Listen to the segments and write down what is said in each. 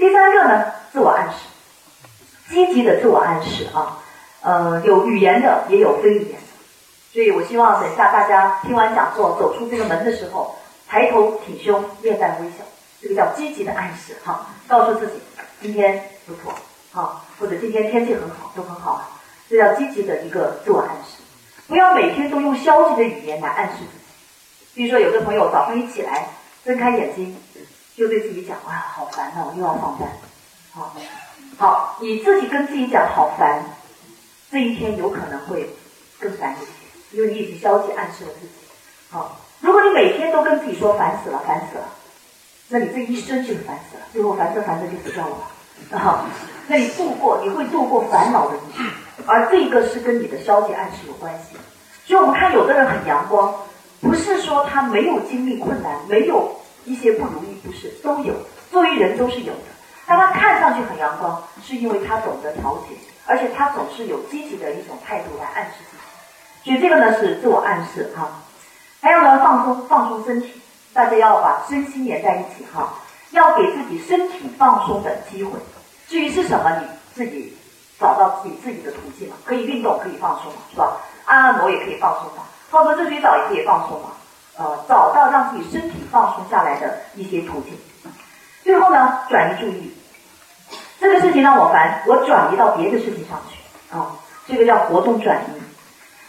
第三个呢，自我暗示，积极的自我暗示啊，呃，有语言的，也有非语言的。所以我希望等下大家听完讲座走出这个门的时候，抬头挺胸，面带微笑，这个叫积极的暗示哈，告诉自己今天不错，好，或者今天天气很好，都很好啊，这叫积极的一个自我暗示。不要每天都用消极的语言来暗示自己。比如说，有的朋友早上一起来，睁开眼睛，就对自己讲：“哇，好烦恼，又要上班。”好，好，你自己跟自己讲“好烦”，这一天有可能会更烦一些，因为你已经消极暗示了自己。好，如果你每天都跟自己说“烦死了，烦死了”，那你这一生就是烦死了，最后烦着烦着就死掉了。啊，那你度过，你会度过烦恼的一生，而这个是跟你的消极暗示有关系。所以我们看有的人很阳光，不是说他没有经历困难，没有一些不如意，不是都有，作为人都是有的。但他看上去很阳光，是因为他懂得调节，而且他总是有积极的一种态度来暗示自己。所以这个呢是自我暗示哈。还有呢放松放松身体，大家要把身心连在一起哈，要给自己身体放松的机会。至于是什么，你自己找到自己自己的途径嘛，可以运动，可以放松嘛，是吧？按按摩也可以放松嘛，泡个热水澡也可以放松嘛，呃，找到让自己身体放松下来的一些途径。最后呢，转移注意，这个事情让我烦，我转移到别的事情上去啊，这个叫活动转移。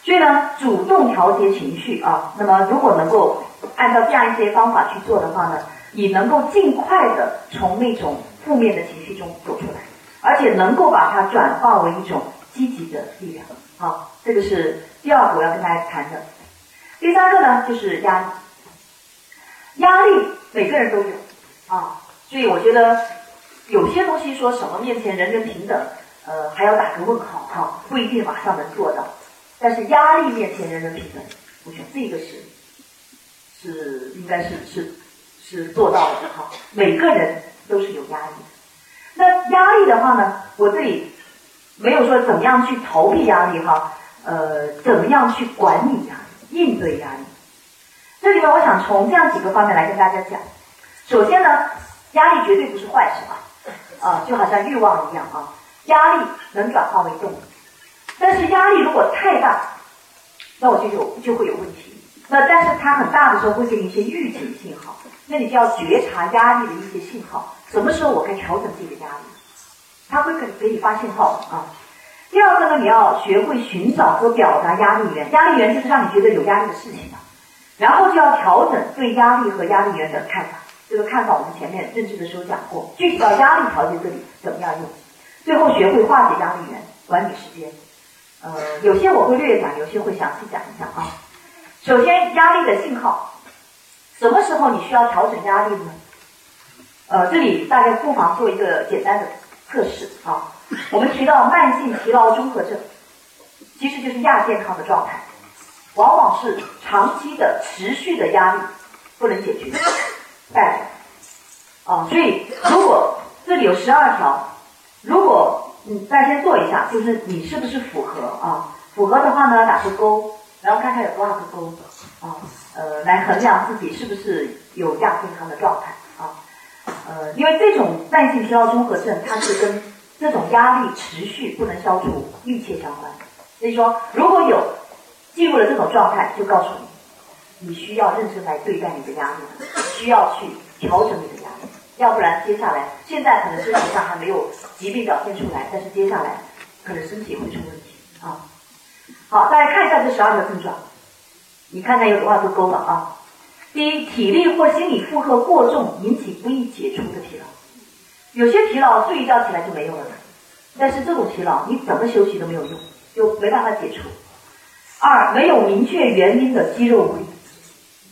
所以呢，主动调节情绪啊，那么如果能够按照这样一些方法去做的话呢，你能够尽快的从那种负面的情绪中走出来，而且能够把它转化为一种积极的力量。好，这个是。第二个我要跟大家谈的，第三个呢就是压力，压力每个人都有啊，所以我觉得有些东西说什么面前人人平等，呃还要打个问号哈，不一定马上能做到，但是压力面前人人平等，我觉得这个是是应该是是是做到的哈，每个人都是有压力的，那压力的话呢，我这里没有说怎么样去逃避压力哈。呃，怎么样去管理压力、应对压力？这里面我想从这样几个方面来跟大家讲。首先呢，压力绝对不是坏事啊，啊，就好像欲望一样啊，压力能转化为动力。但是压力如果太大，那我就有就会有问题。那但是它很大的时候会给你一些预警信号，那你就要觉察压力的一些信号，什么时候我该调整自己的压力？它会给给你发信号啊。第二个呢，你要学会寻找和表达压力源，压力源就是让你觉得有压力的事情嘛。然后就要调整对压力和压力源的看法。这个看法我们前面认知的时候讲过，具体到压力调节这里怎么样用？最后学会化解压力源，管理时间。呃，有些我会略讲，有些会详细讲一下啊。首先，压力的信号，什么时候你需要调整压力呢？呃，这里大家不妨做一个简单的测试啊。我们提到慢性疲劳综合症，其实就是亚健康的状态，往往是长期的持续的压力不能解决带来。啊，所以如果这里有十二条，如果你大家先做一下，就是你是不是符合啊？符合的话呢，打个勾，然后看看有多少个勾啊，呃，来衡量自己是不是有亚健康的状态啊。呃，因为这种慢性疲劳综合症，它是跟这种压力持续不能消除密切相关，所以说如果有进入了这种状态，就告诉你，你需要认真来对待你的压力，需要去调整你的压力，要不然接下来现在可能身体上还没有疾病表现出来，但是接下来可能身体会出问题啊。好，大家看一下这十二个症状，你看看有多少个勾了啊？第一，体力或心理负荷过重引起不易解除的疲劳。有些疲劳睡一觉起来就没有了，但是这种疲劳你怎么休息都没有用，就没办法解除。二，没有明确原因的肌肉无力、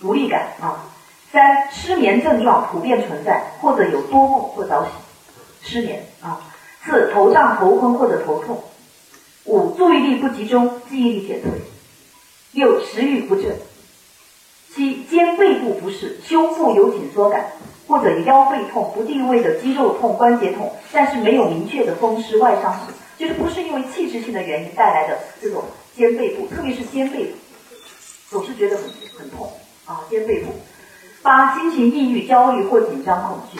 无力感啊。三，失眠症状普遍存在，或者有多梦或早醒。失眠啊。四，头胀、头昏或者头痛。五，注意力不集中，记忆力减退。六，食欲不振。七，肩背部不适，胸部有紧缩感。或者腰背痛、不定位的肌肉痛、关节痛，但是没有明确的风湿外伤，就是不是因为器质性的原因带来的这种肩背部，特别是肩背部，总是觉得很很痛啊，肩背部。八、心情抑郁、焦虑或紧张、恐惧。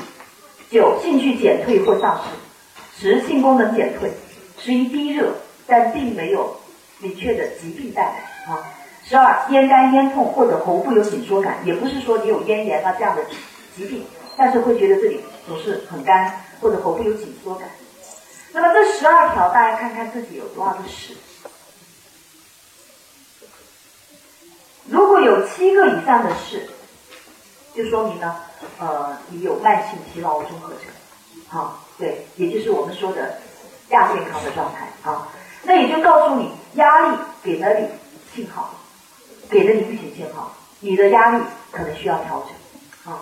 九，兴趣减退或丧失；十，性功能减退；十一，低热，但并没有明确的疾病带来啊。十二，咽干咽痛或者喉部有紧缩感，也不是说你有咽炎啊这样的疾病，但是会觉得这里总是很干，或者喉部有紧缩感。那么这十二条，大家看看自己有多少个是？如果有七个以上的是，就说明呢，呃，你有慢性疲劳综合症，好，对，也就是我们说的亚健康的状态啊。那也就告诉你，压力给了你信号，给了你预警信号，你的压力可能需要调整啊。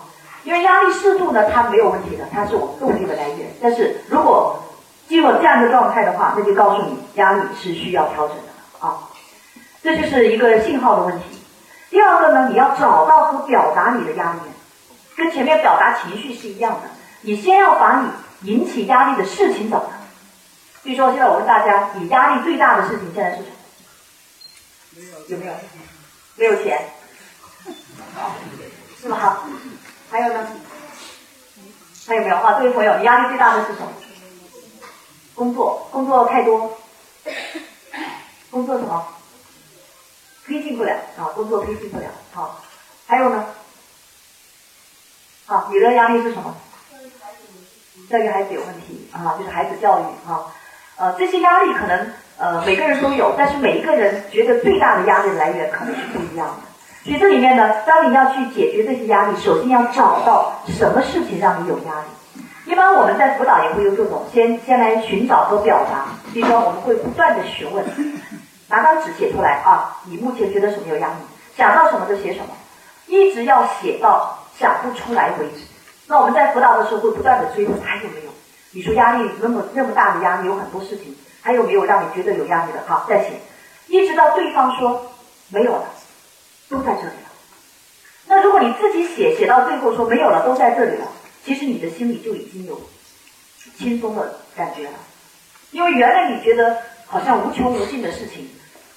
因为压力适度呢，它没有问题的，它是我们动力的来源。但是如果进入这样的状态的话，那就告诉你压力是需要调整的啊。这就是一个信号的问题。第二个呢，你要找到和表达你的压力，跟前面表达情绪是一样的。你先要把你引起压力的事情找到。比如说，现在我问大家，你压力最大的事情现在是什么？有没有？没有钱？是吗？还有呢？还有没有？啊，这位朋友，你压力最大的是什么？工作，工作太多。工作什么？推进不了啊，工作推进不了。好，还有呢？好，你的压力是什么？教育孩子有问题啊，就是孩子教育啊。呃，这些压力可能呃每个人都有，但是每一个人觉得最大的压力来源可能是不一样的。所以这里面呢，当你要去解决这些压力，首先要找到什么事情让你有压力。一般我们在辅导也会用这种，先先来寻找和表达。比如说，我们会不断的询问。拿张纸写出来啊！你目前觉得什么有压力？想到什么就写什么，一直要写到想不出来为止。那我们在辅导的时候会不断的追问还有没有？你说压力那么那么大的压力有很多事情，还有没有让你觉得有压力的？好，再写，一直到对方说没有了，都在这里了。那如果你自己写写到最后说没有了，都在这里了，其实你的心里就已经有轻松的感觉了，因为原来你觉得好像无穷无尽的事情。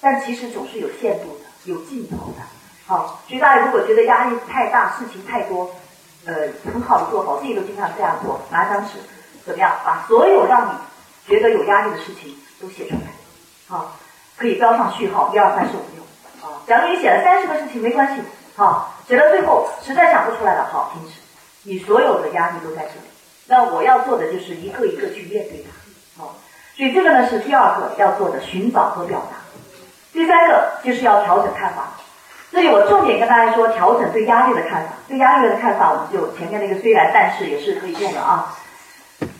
但其实总是有限度的，有尽头的。好，所以大家如果觉得压力太大，事情太多，呃，很好的做好，自己都经常这样做。拿张纸，怎么样？把所有让你觉得有压力的事情都写出来。好，可以标上序号，一二三四五六。假如你写了三十个事情，没关系。好，写到最后实在想不出来了，好，停止。你所有的压力都在这里。那我要做的就是一个一个去面对它。好，所以这个呢是第二个要做的，寻找和表达。第三个就是要调整看法。这里我重点跟大家说，调整对压力的看法。对压力的看法，我们就前面那个虽然但是也是可以用的啊。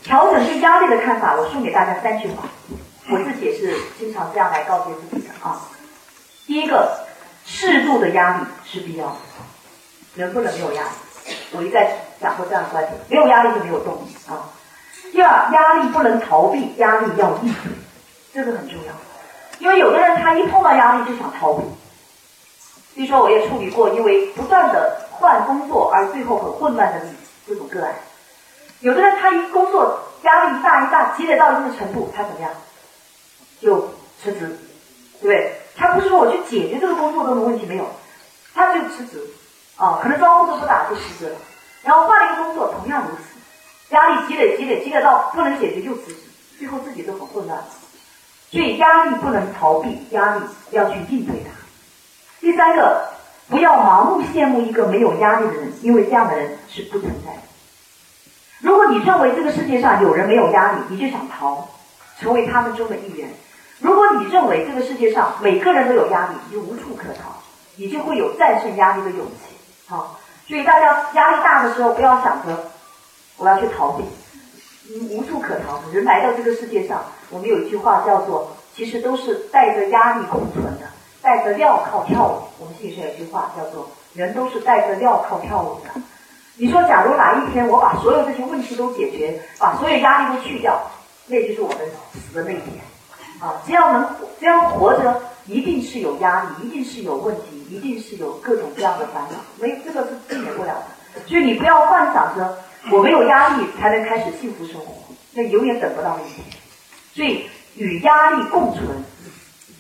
调整对压力的看法，我送给大家三句话，我自己也是经常这样来告诫自己的啊。第一个，适度的压力是必要的，人不能没有压力。我一再讲过这样的观点，没有压力就没有动力啊。第二，压力不能逃避，压力要应对，这个很重要。因为有的人他一碰到压力就想逃避，比如说我也处理过因为不断的换工作而最后很混乱的这种个案。有的人他一工作压力一大一大积累到一定的程度，他怎么样？就辞职，对不对？他不是说我去解决这个工作中的问题没有，他就辞职，啊，可能招呼都不打就辞职了，然后换了一个工作同样如此，压力积累积累积累到不能解决就辞职，最后自己都很混乱。所以压力不能逃避，压力要去应对它。第三个，不要盲目羡慕一个没有压力的人，因为这样的人是不存在的。如果你认为这个世界上有人没有压力，你就想逃，成为他们中的一员；如果你认为这个世界上每个人都有压力，你就无处可逃，你就会有战胜压力的勇气。好，所以大家压力大的时候，不要想着我要去逃避。无处可逃。人来到这个世界上，我们有一句话叫做：其实都是带着压力共存的，带着镣铐跳舞。我们心理学有一句话叫做：人都是带着镣铐跳舞的。你说，假如哪一天我把所有这些问题都解决，把所有压力都去掉，那就是我们死的那一天。啊，只要能只要活着，一定是有压力，一定是有问题，一定是有各种各样的烦恼，没这个是避免不了的。所以你不要幻想着。我没有压力才能开始幸福生活，那永远等不到那一天。所以与压力共存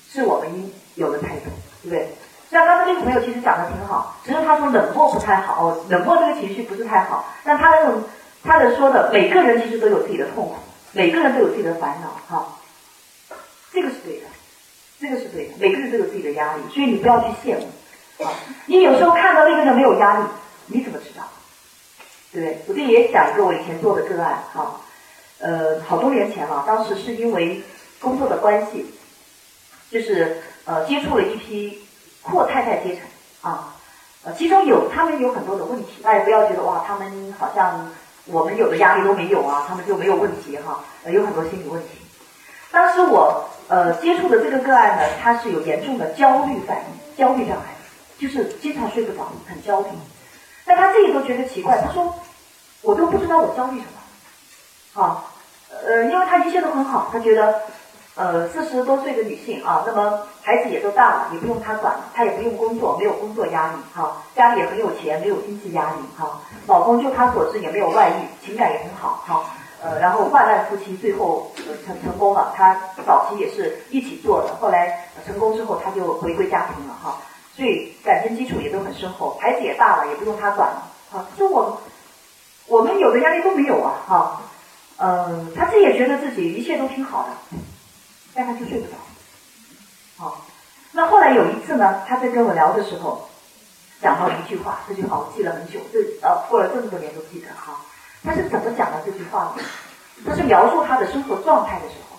是我们应有的态度，对不对？像刚才这个朋友其实讲的挺好，只是他说冷漠不太好，冷漠这个情绪不是太好，但他那种他的说的，每个人其实都有自己的痛苦，每个人都有自己的烦恼，哈，这个是对的，这个是对的，每个人都有自己的压力，所以你不要去羡慕，啊，你有时候看到那个人没有压力，你怎么知道？对？我这也讲一个我以前做的个案，哈，呃，好多年前了，当时是因为工作的关系，就是呃接触了一批阔太太阶层，啊，呃，其中有他们有很多的问题，大家不要觉得哇，他们好像我们有的压力都没有啊，他们就没有问题哈，有很多心理问题。当时我呃接触的这个个案呢，他是有严重的焦虑反应，焦虑障碍，就是经常睡不着，很焦虑。但他自己都觉得奇怪，他说：“我都不知道我焦虑什么。”啊，呃，因为他一切都很好，他觉得，呃，四十多岁的女性啊，那么孩子也都大了，也不用他管，他也不用工作，没有工作压力，哈，家里也很有钱，没有经济压力，哈，老公就他所知也没有外遇，情感也很好，哈，呃，然后万万夫妻最后成成功了，他早期也是一起做的，后来成功之后他就回归家庭了，哈。所以感情基础也都很深厚，孩子也大了，也不用他管了。啊，说我我们有的压力都没有啊，哈，嗯，他自己也觉得自己一切都挺好的，但他就睡不着。好，那后来有一次呢，他在跟我聊的时候，讲到一句话，这句话我记了很久，这呃过了这么多年都记得哈。他是怎么讲的这句话呢？他是描述他的生活状态的时候，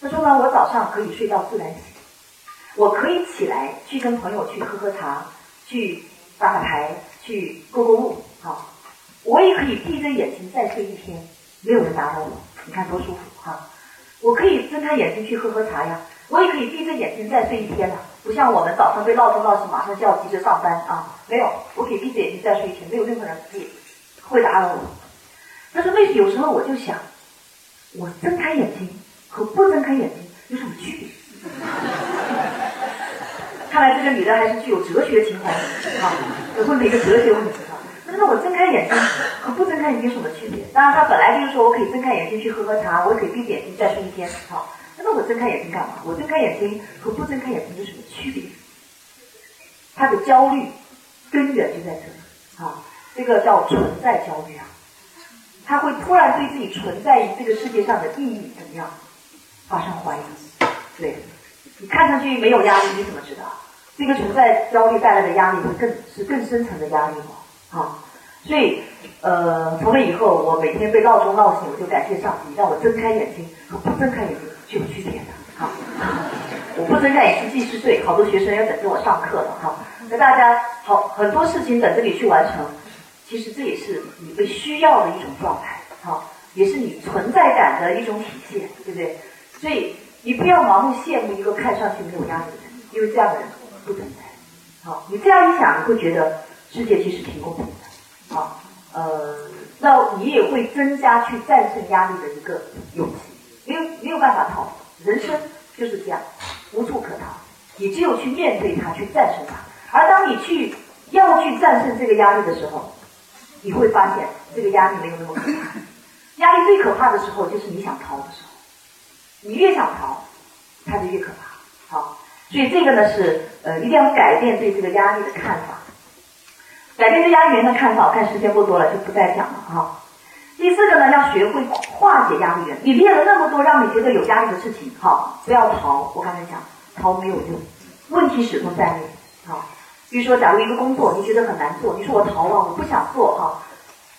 他说呢，我早上可以睡到自然醒。我可以起来去跟朋友去喝喝茶，去打打牌，去购购物，好。我也可以闭着眼睛再睡一天，没有人打扰我，你看多舒服哈。我可以睁开眼睛去喝喝茶呀，我也可以闭着眼睛再睡一天了，不像我们早上被闹钟闹醒，马上就要急着上班啊。没有，我可以闭着眼睛再睡一天，没有任何人可以会打扰我。他说为什么有时候我就想，我睁开眼睛和不睁开眼睛有什么区别？看来这个女的还是具有哲学情怀的啊！问了一个哲学问题啊。那我睁开眼睛和不睁开眼睛有什么区别？当然，她本来就是说我可以睁开眼睛去喝喝茶，我也可以闭眼睛再睡一天。好，那我睁开眼睛干嘛？我睁开眼睛和不睁开眼睛有什么区别？她的焦虑根源就在这里啊！这个叫存在焦虑啊！他会突然对自己存在于这个世界上的意义怎么样发生怀疑？对。你看上去没有压力，你怎么知道？这个存在焦虑带来的压力会更是更深层的压力吗？啊，所以呃，从那以后，我每天被闹钟闹醒，我就感谢上帝，让我睁开眼睛和不睁开眼睛就有区别的。好，我不睁开眼睛继续睡，好多学生要等着我上课了。哈，那大家好，很多事情等着你去完成，其实这也是你被需要的一种状态，好，也是你存在感的一种体现，对不对？所以。你不要盲目羡慕一个看上去没有压力的人，因为这样的人不存在。好，你这样一想，你会觉得世界其实挺公平的。好，呃，那你也会增加去战胜压力的一个勇气。没有没有办法逃，人生就是这样，无处可逃。你只有去面对它，去战胜它。而当你去要去战胜这个压力的时候，你会发现这个压力没有那么可怕。压力最可怕的时候，就是你想逃的时候。你越想逃，它就越可怕。好，所以这个呢是呃，一定要改变对这个压力的看法。改变对压力源的看法，我看时间不多了，就不再讲了哈。第四个呢，要学会化解压力源。你练了那么多让你觉得有压力的事情，好，不要逃。我刚才讲，逃没有用，问题始终在你。比如说，假如一个工作你觉得很难做，你说我逃了，我不想做哈。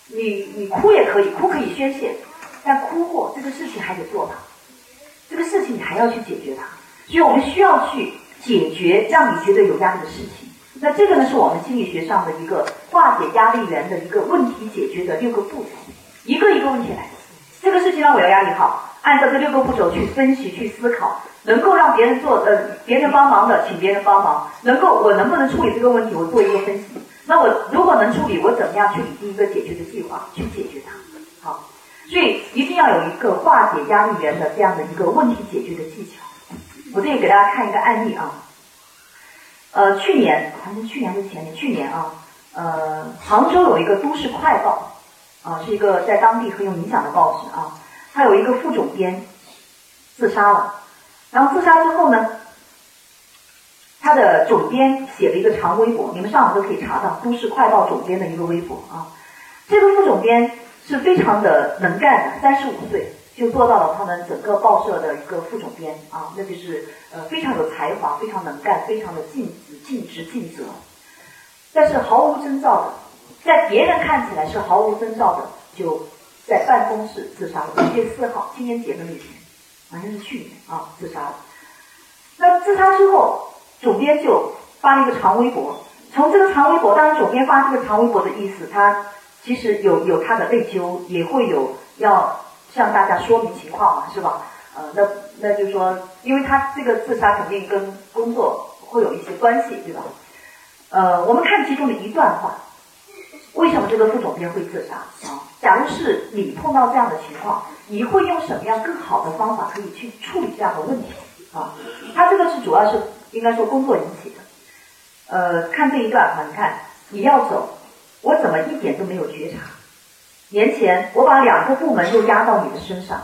你你哭也可以，哭可以宣泄，但哭过这个事情还得做吧。这个事情你还要去解决它，所以我们需要去解决让你觉得有压力的事情。那这个呢，是我们心理学上的一个化解压力源的一个问题解决的六个步骤，一个一个问题来。这个事情让我有压力，好，按照这六个步骤去分析、去思考，能够让别人做呃别人帮忙的，请别人帮忙，能够我能不能处理这个问题，我做一个分析。那我如果能处理，我怎么样去拟定一个解决的计划去解决它？好。所以一定要有一个化解压力源的这样的一个问题解决的技巧。我这里给大家看一个案例啊，呃，去年还是去年还是前年？去年啊，呃，杭州有一个都市快报啊，是一个在当地很有影响的报纸啊，他有一个副总编自杀了，然后自杀之后呢，他的总编写了一个长微博，你们上网都可以查到都市快报总编的一个微博啊，这个副总编。是非常的能干的，三十五岁就做到了他们整个报社的一个副总编啊，那就是呃非常有才华，非常能干，非常的尽尽职尽责，但是毫无征兆的，在别人看起来是毫无征兆的，就在办公室自杀了。五月四号，青年节的那天，好像是去年啊，自杀了。那自杀之后，总编就发了一个长微博。从这个长微博，当然总编发这个长微博的意思，他其实有有他的内疚，也会有要向大家说明情况嘛，是吧？呃，那那就说，因为他这个自杀肯定跟工作会有一些关系，对吧？呃，我们看其中的一段话，为什么这个副总编会自杀啊？假如是你碰到这样的情况，你会用什么样更好的方法可以去处理这样的问题啊？他这个是主要是应该说工作引起的。呃，看这一段哈，你看你要走，我怎么一点都没有觉察？年前我把两个部门又压到你的身上，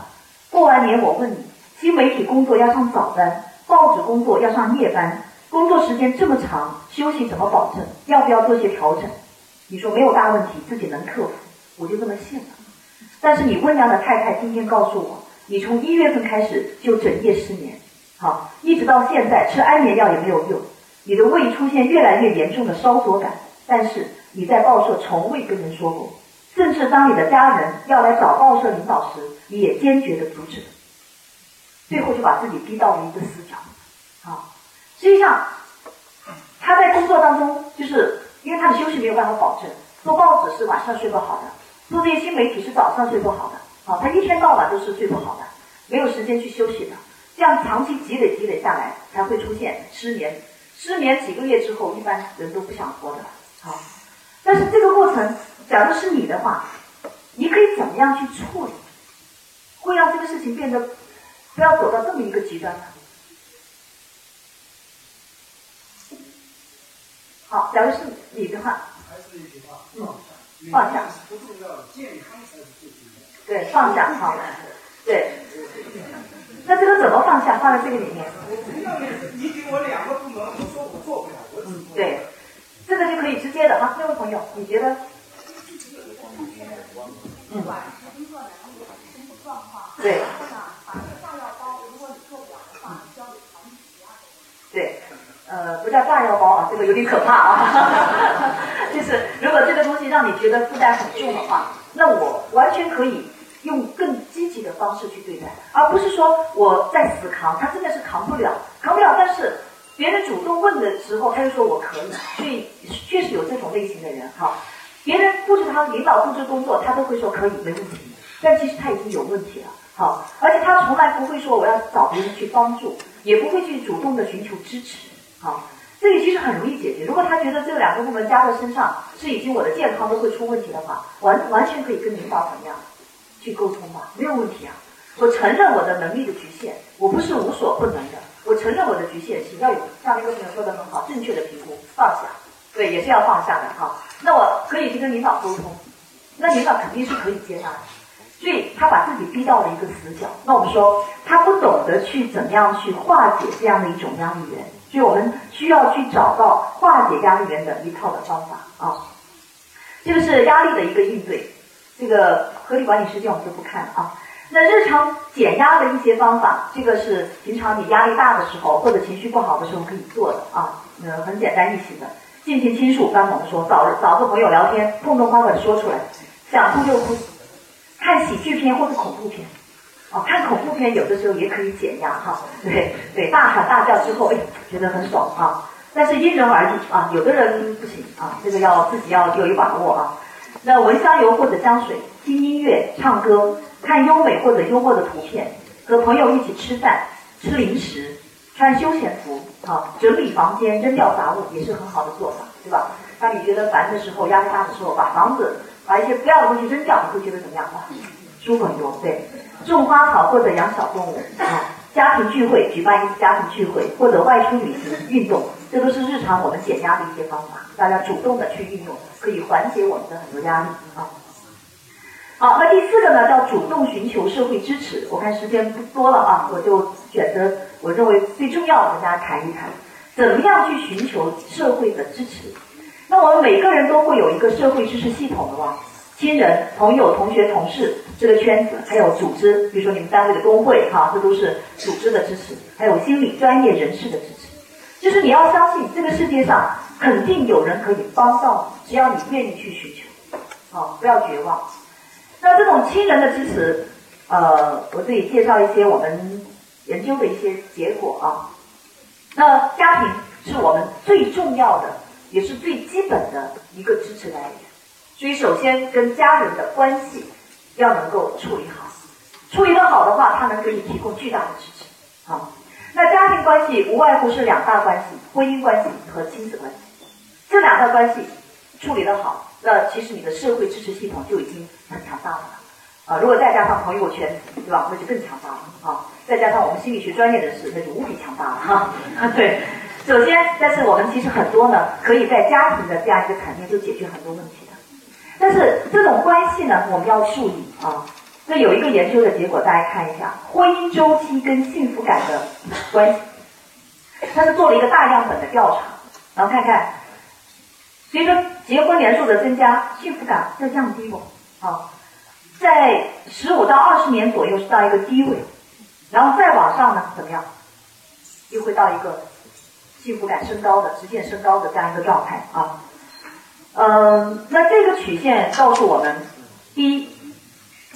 过完年我问你，新媒体工作要上早班，报纸工作要上夜班，工作时间这么长，休息怎么保证？要不要做些调整？你说没有大问题，自己能克服，我就这么信了。但是你温良的太太今天告诉我，你从一月份开始就整夜失眠，好，一直到现在吃安眠药也没有用。你的胃出现越来越严重的烧灼感，但是你在报社从未跟人说过，甚至当你的家人要来找报社领导时，你也坚决的阻止。最后就把自己逼到了一个死角。啊，实际上他在工作当中，就是因为他的休息没有办法保证，做报纸是晚上睡不好的，做这些新媒体是早上睡不好的，啊，他一天到晚都是睡不好的，没有时间去休息的，这样长期积累积累下来，才会出现失眠。失眠几个月之后，一般人都不想活的。好，但是这个过程，假如是你的话，你可以怎么样去处理，会让这个事情变得不要走到这么一个极端呢？好，假如是你的话，还是一句话，放下，不重要，健康才是最重要。对，放下，好，对。那这个怎么放下？放在这个里面。你给我两个部门，我说我做不了，我嗯，对，这个就可以直接的哈。那位朋友，你觉得？嗯。对。对，呃，不叫炸药包啊，这个有点可怕啊。就是如果这个东西让你觉得负担很重的话，那我完全可以。用更积极的方式去对待，而不是说我在死扛，他真的是扛不了，扛不了。但是别人主动问的时候，他就说我可以，所以确实有这种类型的人哈。别人布置他领导布置工作，他都会说可以没问题，但其实他已经有问题了，好，而且他从来不会说我要找别人去帮助，也不会去主动的寻求支持，好，这里其实很容易解决。如果他觉得这两个部门加在身上是已经我的健康都会出问题的话，完完全可以跟领导怎么样？去沟通吧，没有问题啊！我承认我的能力的局限，我不是无所不能的。我承认我的局限性，要有像一个朋友说的很好，正确的评估，放下，对，也是要放下的哈。那我可以去跟领导沟通，那领导肯定是可以接纳的。所以他把自己逼到了一个死角。那我们说他不懂得去怎么样去化解这样的一种压力源，所以我们需要去找到化解压力源的一套的方法啊。这个是压力的一个应对。这个合理管理时间我们就不看了啊。那日常减压的一些方法，这个是平常你压力大的时候或者情绪不好的时候可以做的啊。呃，很简单易行的，尽情倾诉。刚我们说找找个朋友聊天，痛痛快快说出来，想哭就哭。看喜剧片或者恐怖片，哦，看恐怖片有的时候也可以减压哈。对对，大喊大叫之后，哎，觉得很爽啊。但是因人而异啊，有的人不行啊，这个要自己要有一把握啊。那闻香油或者香水，听音乐、唱歌，看优美或者幽默的图片，和朋友一起吃饭、吃零食，穿休闲服，啊，整理房间、扔掉杂物也是很好的做法，对吧？当你觉得烦的时候、压力大的时候，把房子把一些不要的东西扔掉，你会觉得怎么样？哇，书很多。对，种花草或者养小动物，啊，家庭聚会，举办一次家庭聚会，或者外出旅行、运动，这都是日常我们减压的一些方法，大家主动的去运用。可以缓解我们的很多压力啊。好，那第四个呢，叫主动寻求社会支持。我看时间不多了啊，我就选择我认为最重要的跟大家谈一谈，怎么样去寻求社会的支持。那我们每个人都会有一个社会支持系统的吧？亲人、朋友、同学、同事这个圈子，还有组织，比如说你们单位的工会，哈，这都是组织的支持，还有心理专业人士的支持。就是你要相信，这个世界上肯定有人可以帮到你，只要你愿意去寻求，啊，不要绝望。那这种亲人的支持，呃，我这里介绍一些我们研究的一些结果啊。那家庭是我们最重要的，也是最基本的一个支持来源。所以，首先跟家人的关系要能够处理好，处理得好的话，他能给你提供巨大的支持。好，那家庭关系无外乎是两大关系：婚姻关系和亲子关系。这两大关系处理得好，那其实你的社会支持系统就已经很强大了。啊，如果再加上朋友圈，对吧？那就更强大了。啊，再加上我们心理学专业人士，那就无比强大了。哈，对。首先，但是我们其实很多呢，可以在家庭的这样一个层面就解决很多问题。但是这种关系呢，我们要注意啊。那有一个研究的结果，大家看一下，婚姻周期跟幸福感的关系。他是做了一个大样本的调查，然后看看，随着结婚年数的增加，幸福感在降低不？啊，在十五到二十年左右是到一个低位，然后再往上呢，怎么样？又会到一个幸福感升高的、直线升高的这样一个状态啊。嗯，那这个曲线告诉我们，第一，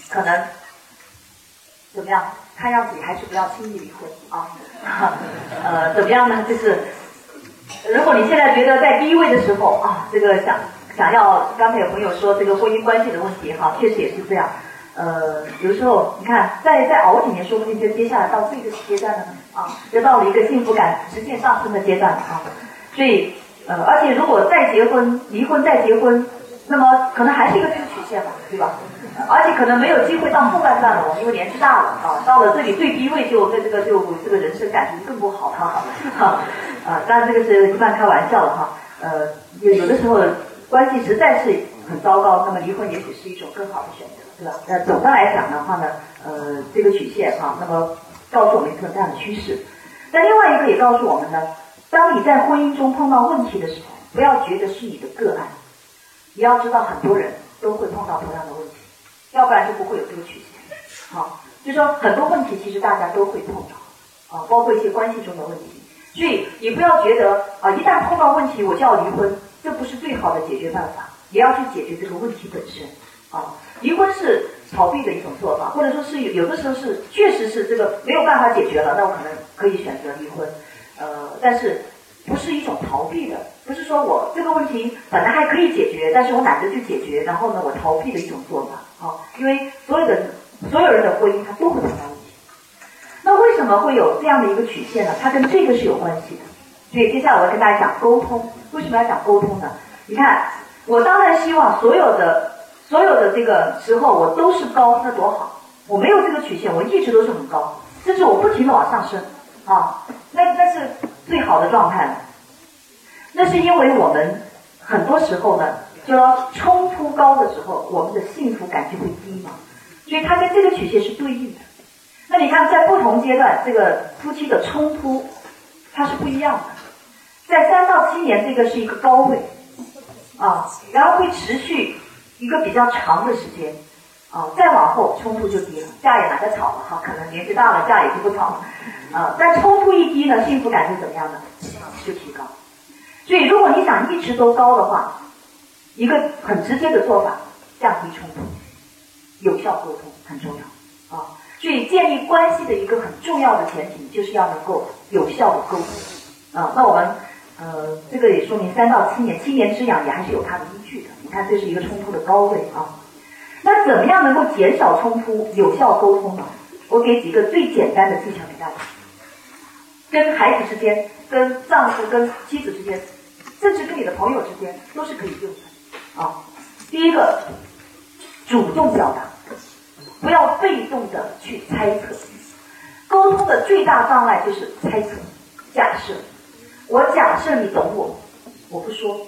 可能怎么样？看样子你还是不要轻易离婚啊。呃，怎么样呢？就是如果你现在觉得在低位的时候啊，这个想想要，刚才有朋友说这个婚姻关系的问题哈，确实也是这样。呃，有时候你看，再再熬几年，说不定就接下来到这个阶段了呢啊，就到了一个幸福感直线上升的阶段了啊，所以。呃，而且如果再结婚、离婚再结婚，那么可能还是一个这个曲线吧，对吧？而且可能没有机会到后半段了，因为年纪大了啊，到了这里最低位就在这个就这个人生感情更不好了哈。啊，当然这个是一般开玩笑了哈。呃，有有的时候关系实在是很糟糕，那么离婚也许是一种更好的选择，对吧？那总的来讲的话呢，呃，这个曲线哈，那么告诉我们一个这样的趋势。那另外一个也告诉我们呢。当你在婚姻中碰到问题的时候，不要觉得是你的个案，你要知道很多人都会碰到同样的问题，要不然就不会有这个曲线。好，就说很多问题其实大家都会碰到，啊，包括一些关系中的问题。所以你不要觉得啊，一旦碰到问题我就要离婚，这不是最好的解决办法，也要去解决这个问题本身。啊，离婚是逃避的一种做法，或者说是有的时候是确实是这个没有办法解决了，那我可能可以选择离婚。呃，但是不是一种逃避的，不是说我这个问题本来还可以解决，但是我懒得去解决，然后呢，我逃避的一种做法。好，因为所有的所有人的婚姻，他都会碰到问题。那为什么会有这样的一个曲线呢？它跟这个是有关系的。所以接下来我要跟大家讲沟通。为什么要讲沟通呢？你看，我当然希望所有的所有的这个时候我都是高，那多好。我没有这个曲线，我一直都是很高，甚至我不停的往上升。啊，那那是最好的状态了。那是因为我们很多时候呢，就要冲突高的时候，我们的幸福感就会低嘛。所以它跟这个曲线是对应的。那你看，在不同阶段，这个夫妻的冲突它是不一样的。在三到七年，这个是一个高位啊，然后会持续一个比较长的时间啊，再往后冲突就低了，架也懒得吵了哈，可能年纪大了，架也就不吵了。啊，但冲突一低呢，幸福感是怎么样的？就提高。所以，如果你想一直都高的话，一个很直接的做法，降低冲突，有效沟通很重要啊。所以，建立关系的一个很重要的前提，就是要能够有效的沟通啊。那我们呃，这个也说明三到七年，七年之痒也还是有它的依据的。你看，这是一个冲突的高位啊。那怎么样能够减少冲突、有效沟通呢？我给几个最简单的技巧给大家。跟孩子之间、跟丈夫、跟妻子之间，甚至跟你的朋友之间，都是可以用的。啊，第一个，主动表达，不要被动的去猜测。沟通的最大障碍就是猜测、假设。我假设你懂我，我不说，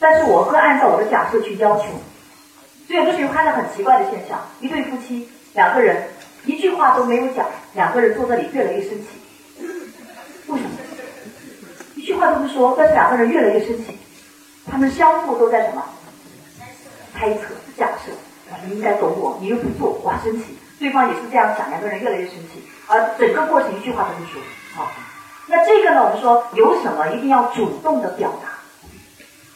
但是我会按照我的假设去要求。所以有的时候看到很奇怪的现象：一对夫妻，两个人一句话都没有讲，两个人坐这里越来越生气。为什么？一句话都不说，但是两个人越来越生气，他们相互都在什么？猜测。假设，你应该懂我，你又不做，我，生气。对方也是这样想，两个人越来越生气，而整个过程一句话都不说。好，那这个呢，我们说有什么一定要主动的表达。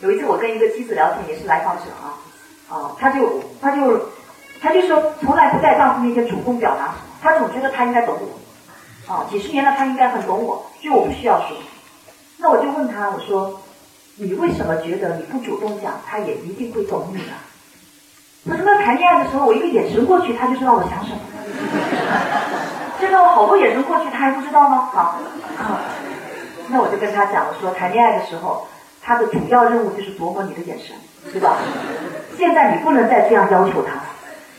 有一次我跟一个妻子聊天，也是来访者啊，啊，他就他就他就说从来不在丈夫面前主动表达，他总觉得他应该懂我，啊，几十年了他应该很懂我，所以我不需要说。那我就问他，我说你为什么觉得你不主动讲，他也一定会懂你呢？他说：“那谈恋爱的时候，我一个眼神过去，他就知道我想什么。现在我好多眼神过去，他还不知道吗？好，那我就跟他讲，我说谈恋爱的时候，他的主要任务就是琢磨你的眼神，对吧？现在你不能再这样要求他了，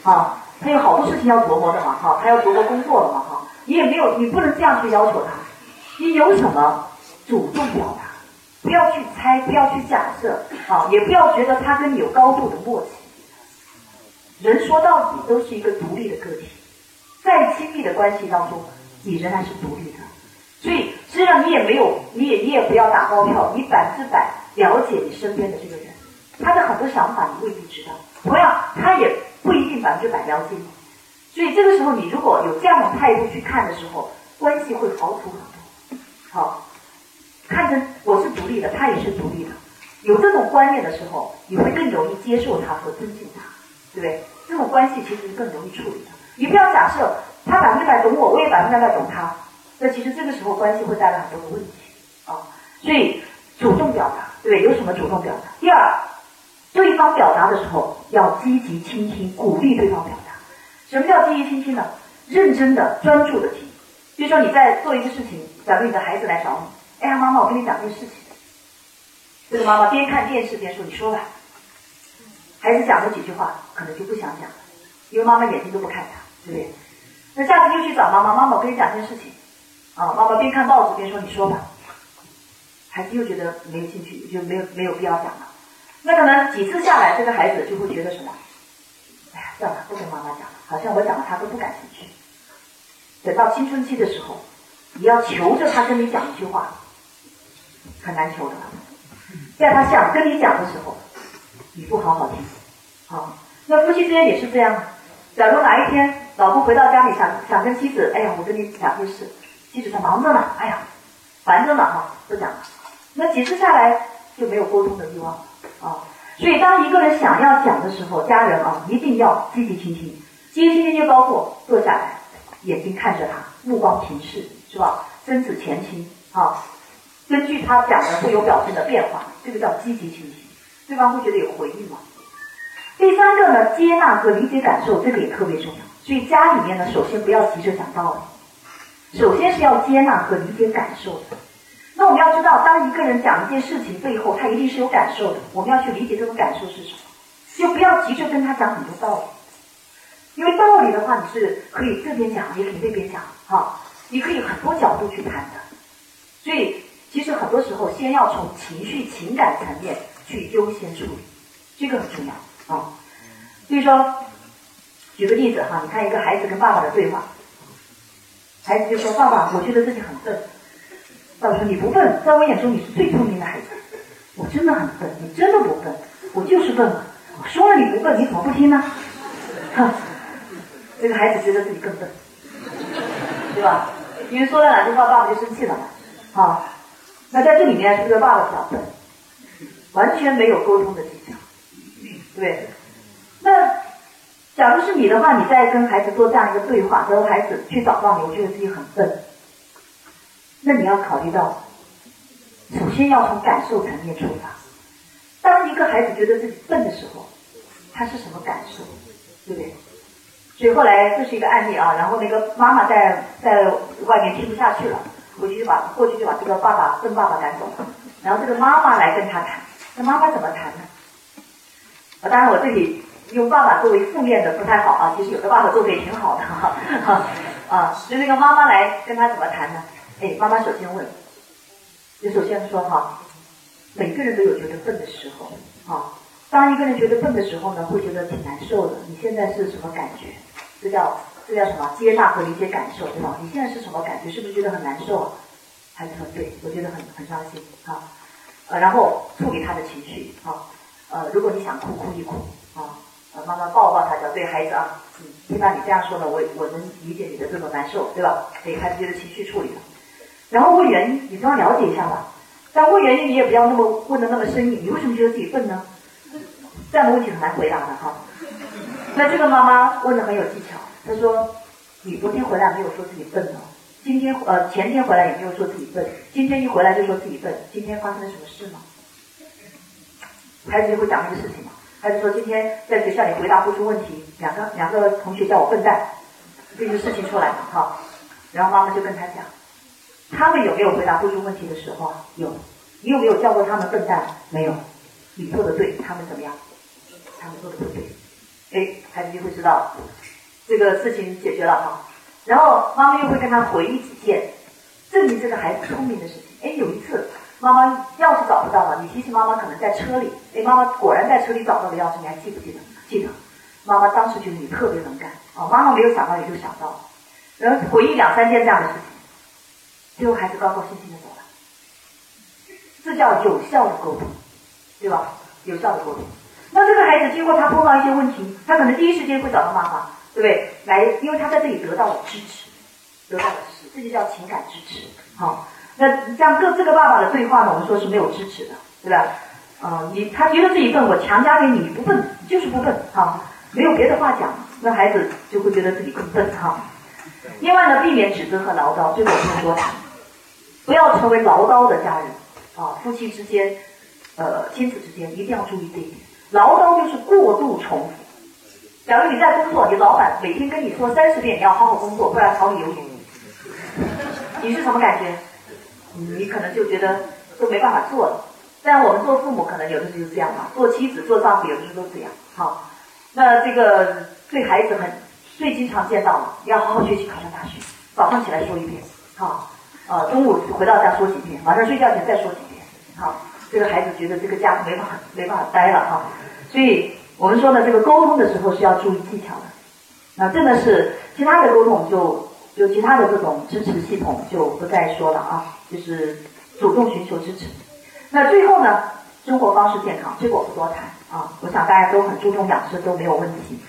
啊，他有好多事情要琢磨的嘛，哈，他要琢磨工作了嘛，哈，你也没有，你不能这样去要求他。你有什么主动表达，不要去猜，不要去假设，啊，也不要觉得他跟你有高度的默契。”人说到底都是一个独立的个体，在亲密的关系当中，你仍然是独立的。所以这样你也没有，你也你也不要打包票，你百分之百了解你身边的这个人，他的很多想法你未必知道，同样他也不一定百分之百了解你。所以这个时候你如果有这样的态度去看的时候，关系会好处很多。好，看成我是独立的，他也是独立的，有这种观念的时候，你会更容易接受他和尊敬他。对不对？这种关系其实是更容易处理的。你不要假设他百分之百懂我，我也百分之百懂他，那其实这个时候关系会带来很多的问题啊。所以主动表达，对？有什么主动表达？第二，对方表达的时候要积极倾听，鼓励对方表达。什么叫积极倾听呢？认真的、专注的听。比如说你在做一个事情，假如你的孩子来找你，哎呀，妈妈，我跟你讲件事情。这个妈妈边看电视边说：“你说吧。”孩子讲了几句话，可能就不想讲了，因为妈妈眼睛都不看他，对不对？那下次又去找妈妈，妈妈我跟你讲件事情，啊，妈妈边看报纸边说你说吧，孩子又觉得没有兴趣，就没有没有必要讲了。那可能几次下来，这个孩子就会觉得什么？哎呀，算了，不跟妈妈讲了，好像我讲了他都不感兴趣。等到青春期的时候，你要求着他跟你讲一句话，很难求的。在他想跟你讲的时候，你不好好听。好，那夫妻之间也是这样。假如哪一天老公回到家里想想跟妻子，哎呀，我跟你讲件事，妻子说忙着呢，哎呀，烦着呢，哈，不讲了。那几次下来就没有沟通的欲望啊。所以当一个人想要讲的时候，家人啊一定要积极倾听。积极倾听就包括坐下来，眼睛看着他，目光平视，是吧？身子前倾，啊，根据他讲的会有表情的变化，这个叫积极倾听，对方会觉得有回应嘛。第三个呢，接纳和理解感受，这个也特别重要。所以家里面呢，首先不要急着讲道理，首先是要接纳和理解感受的。那我们要知道，当一个人讲一件事情背后，他一定是有感受的。我们要去理解这种感受是什么，就不要急着跟他讲很多道理，因为道理的话，你是可以这边讲，也可以那边讲，哈，你可以很多角度去谈的。所以，其实很多时候，先要从情绪、情感层面去优先处理，这个很重要。啊，所以说，举个例子哈，你看一个孩子跟爸爸的对话，孩子就说：“爸爸，我觉得自己很笨。”爸爸说：“你不笨，在我眼中你是最聪明的孩子。我真的很笨，你真的不笨，我就是笨嘛。我说了你不笨，你怎么不听呢？”哈，这个孩子觉得自己更笨，对吧？因为说了两句话，爸爸就生气了嘛。好，那在这里面，这个爸爸比较笨，完全没有沟通的技巧。对，假如是你的话，你在跟孩子做这样一个对话，然后孩子去找到你，我觉得自己很笨。那你要考虑到，首先要从感受层面出发。当一个孩子觉得自己笨的时候，他是什么感受？对不对？所以后来这是一个案例啊，然后那个妈妈在在外面听不下去了，回去就把过去就把这个爸爸笨爸爸赶走了，然后这个妈妈来跟他谈，那妈妈怎么谈呢？啊，当然我这里用爸爸作为负面的不太好啊，其实有的爸爸做的也挺好的哈，啊，就那个妈妈来跟他怎么谈呢？哎，妈妈首先问，就首先说哈，每个人都有觉得笨的时候，啊，当一个人觉得笨的时候呢，会觉得挺难受的。你现在是什么感觉？这叫这叫什么？接纳和理解感受，对吧？你现在是什么感觉？是不是觉得很难受？啊？孩子说对？我觉得很很伤心啊，呃，然后处理他的情绪啊。呃，如果你想哭，哭一哭啊，妈妈抱抱他，叫对孩子啊，听到你这样说呢，我我能理解你的这种难受，对吧？给孩子觉得情绪处理了，然后问原因，你总要了解一下吧。但问原因你也不要那么问的那么生硬，你为什么觉得自己笨呢？这样的问题很难回答的哈。那这个妈妈问的很有技巧，她说：“你昨天回来没有说自己笨呢？今天呃前天回来也没有说自己笨，今天一回来就说自己笨，今天发生了什么事吗？”孩子就会讲这个事情嘛。孩子说：“今天在学校里回答不出问题，两个两个同学叫我笨蛋，这个事情出来了哈。”然后妈妈就跟他讲：“他们有没有回答不出问题的时候啊？有。你有没有叫过他们笨蛋？没有。你做的对，他们怎么样？他们做的不对。哎，孩子就会知道这个事情解决了哈。然后妈妈又会跟他回忆几件证明这个孩子聪明的事情。哎，有一次。”妈妈钥匙找不到了，你提醒妈妈可能在车里。哎，妈妈果然在车里找到了钥匙，你还记不记得？记得。妈妈当时觉得你特别能干，哦，妈妈没有想到，也就想到了。然后回忆两三件这样的事情，最后孩子高高兴兴的走了。这叫有效的沟通，对吧？有效的沟通。那这个孩子经过他碰到一些问题，他可能第一时间会找到妈妈，对不对？来，因为他在这里得到了支持，得到了支持，这就叫情感支持，好。那像各这个爸爸的对话呢，我们说是没有支持的，对吧？啊，你他觉得自己笨，我强加给你，你不笨就是不笨，哈，没有别的话讲，那孩子就会觉得自己更笨，哈。另外呢，避免指责和唠叨，这个我不用多谈，不要成为唠叨的家人，啊，夫妻之间，呃，亲子之间一定要注意这一点，唠叨就是过度重复。假如你在工作，你老板每天跟你说三十遍你要好好工作，不然炒你鱿鱼，你是什么感觉？你可能就觉得都没办法做了，但我们做父母可能有的时候就是这样嘛，做妻子、做丈夫有的时候都这样。好，那这个对孩子很最经常见到的，要好好学习，考上大学。早上起来说一遍，好，呃，中午回到家说几遍，晚上睡觉前再说几遍。好，这个孩子觉得这个家没法没办法待了哈。所以我们说呢，这个沟通的时候是要注意技巧的。那真的是其他的沟通就就其他的这种支持系统就不再说了啊。就是主动寻求支持。那最后呢，生活方式健康，这个我不多谈啊。我想大家都很注重养生，都没有问题。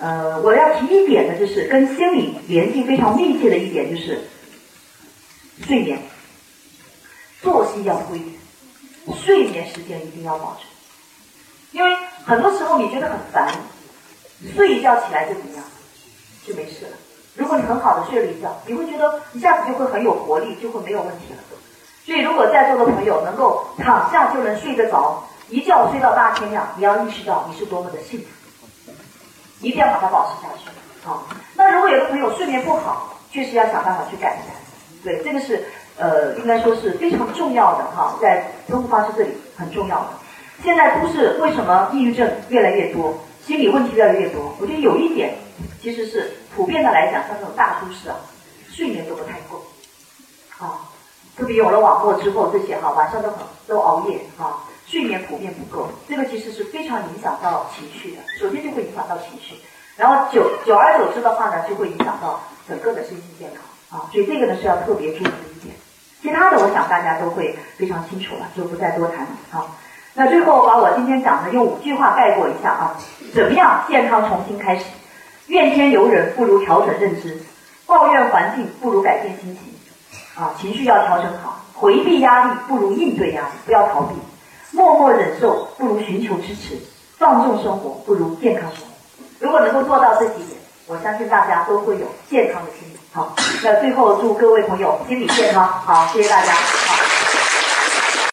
呃，我要提一点的就是跟心理联系非常密切的一点就是睡眠，作息要规律，睡眠时间一定要保持。因为很多时候你觉得很烦，睡一觉起来就怎么样，就没事了。如果你很好的睡了一觉，你会觉得一下子就会很有活力，就会没有问题了。所以，如果在座的朋友能够躺下就能睡得着，一觉睡到大天亮，你要意识到你是多么的幸福，一定要把它保持下去。好，那如果有的朋友睡眠不好，确实要想办法去改善。对，这个是呃，应该说是非常重要的哈，在生活方式这里很重要的。现在都市为什么抑郁症越来越多，心理问题越来越多？我觉得有一点其实是。普遍的来讲，像这种大都市啊，睡眠都不太够，啊，特别有了网络之后，这些哈晚上都很都熬夜啊，睡眠普遍不够，这个其实是非常影响到情绪的。首先就会影响到情绪，然后久久而久之的话呢，就会影响到整个的身心健康啊。所以这个呢是要特别注意的一点。其他的我想大家都会非常清楚了，就不再多谈啊。那最后把我今天讲的用五句话概括一下啊，怎么样健康重新开始？怨天尤人不如调整认知，抱怨环境不如改变心情，啊，情绪要调整好，回避压力不如应对压力，不要逃避，默默忍受不如寻求支持，放纵生活不如健康生活。如果能够做到这几点，我相信大家都会有健康的心理。好，那最后祝各位朋友心理健康。好，谢谢大家。好。